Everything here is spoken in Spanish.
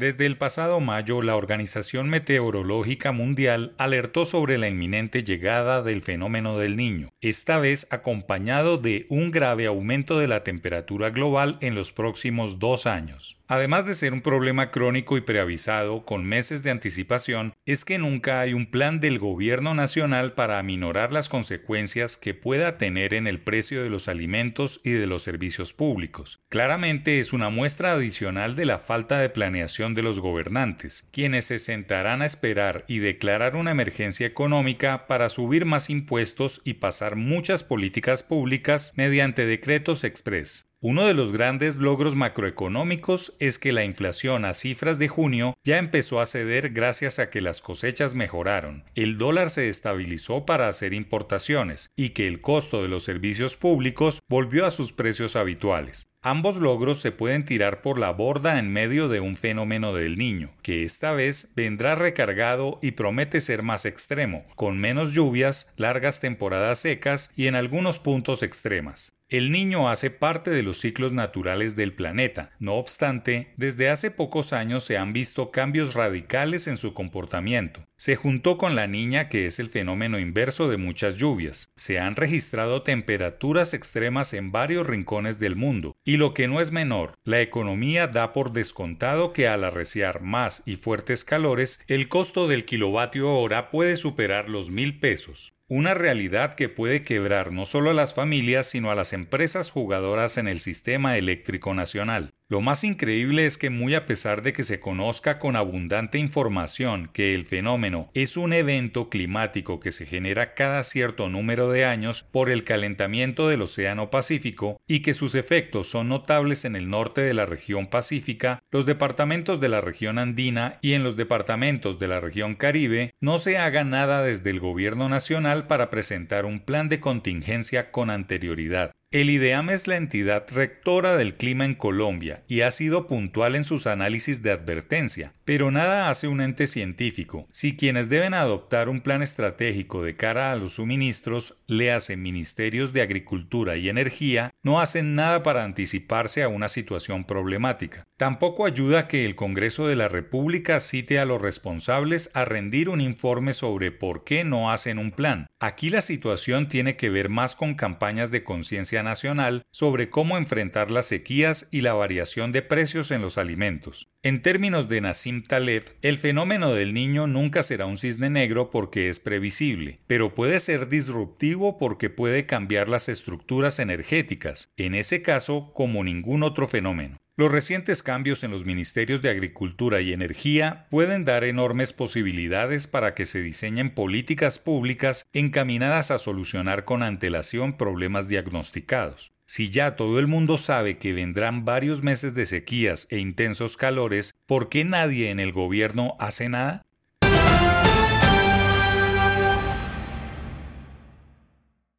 Desde el pasado mayo, la Organización Meteorológica Mundial alertó sobre la inminente llegada del fenómeno del niño, esta vez acompañado de un grave aumento de la temperatura global en los próximos dos años. Además de ser un problema crónico y preavisado con meses de anticipación, es que nunca hay un plan del gobierno nacional para aminorar las consecuencias que pueda tener en el precio de los alimentos y de los servicios públicos. Claramente es una muestra adicional de la falta de planeación de los gobernantes, quienes se sentarán a esperar y declarar una emergencia económica para subir más impuestos y pasar muchas políticas públicas mediante decretos express. Uno de los grandes logros macroeconómicos es que la inflación a cifras de junio ya empezó a ceder gracias a que las cosechas mejoraron, el dólar se estabilizó para hacer importaciones y que el costo de los servicios públicos volvió a sus precios habituales. Ambos logros se pueden tirar por la borda en medio de un fenómeno del niño, que esta vez vendrá recargado y promete ser más extremo, con menos lluvias, largas temporadas secas y en algunos puntos extremas. El niño hace parte de los ciclos naturales del planeta. No obstante, desde hace pocos años se han visto cambios radicales en su comportamiento. Se juntó con la niña que es el fenómeno inverso de muchas lluvias. Se han registrado temperaturas extremas en varios rincones del mundo. Y lo que no es menor, la economía da por descontado que al arreciar más y fuertes calores, el costo del kilovatio hora puede superar los mil pesos una realidad que puede quebrar no solo a las familias, sino a las empresas jugadoras en el sistema eléctrico nacional. Lo más increíble es que muy a pesar de que se conozca con abundante información que el fenómeno es un evento climático que se genera cada cierto número de años por el calentamiento del Océano Pacífico y que sus efectos son notables en el norte de la región pacífica, los departamentos de la región andina y en los departamentos de la región caribe, no se haga nada desde el gobierno nacional para presentar un plan de contingencia con anterioridad. El IDEAM es la entidad rectora del clima en Colombia y ha sido puntual en sus análisis de advertencia, pero nada hace un ente científico. Si quienes deben adoptar un plan estratégico de cara a los suministros, le hacen ministerios de Agricultura y Energía, no hacen nada para anticiparse a una situación problemática. Tampoco ayuda que el Congreso de la República cite a los responsables a rendir un informe sobre por qué no hacen un plan. Aquí la situación tiene que ver más con campañas de conciencia nacional sobre cómo enfrentar las sequías y la variación de precios en los alimentos. En términos de Nassim Taleb, el fenómeno del niño nunca será un cisne negro porque es previsible, pero puede ser disruptivo porque puede cambiar las estructuras energéticas, en ese caso como ningún otro fenómeno. Los recientes cambios en los ministerios de Agricultura y Energía pueden dar enormes posibilidades para que se diseñen políticas públicas encaminadas a solucionar con antelación problemas diagnosticados. Si ya todo el mundo sabe que vendrán varios meses de sequías e intensos calores, ¿por qué nadie en el gobierno hace nada?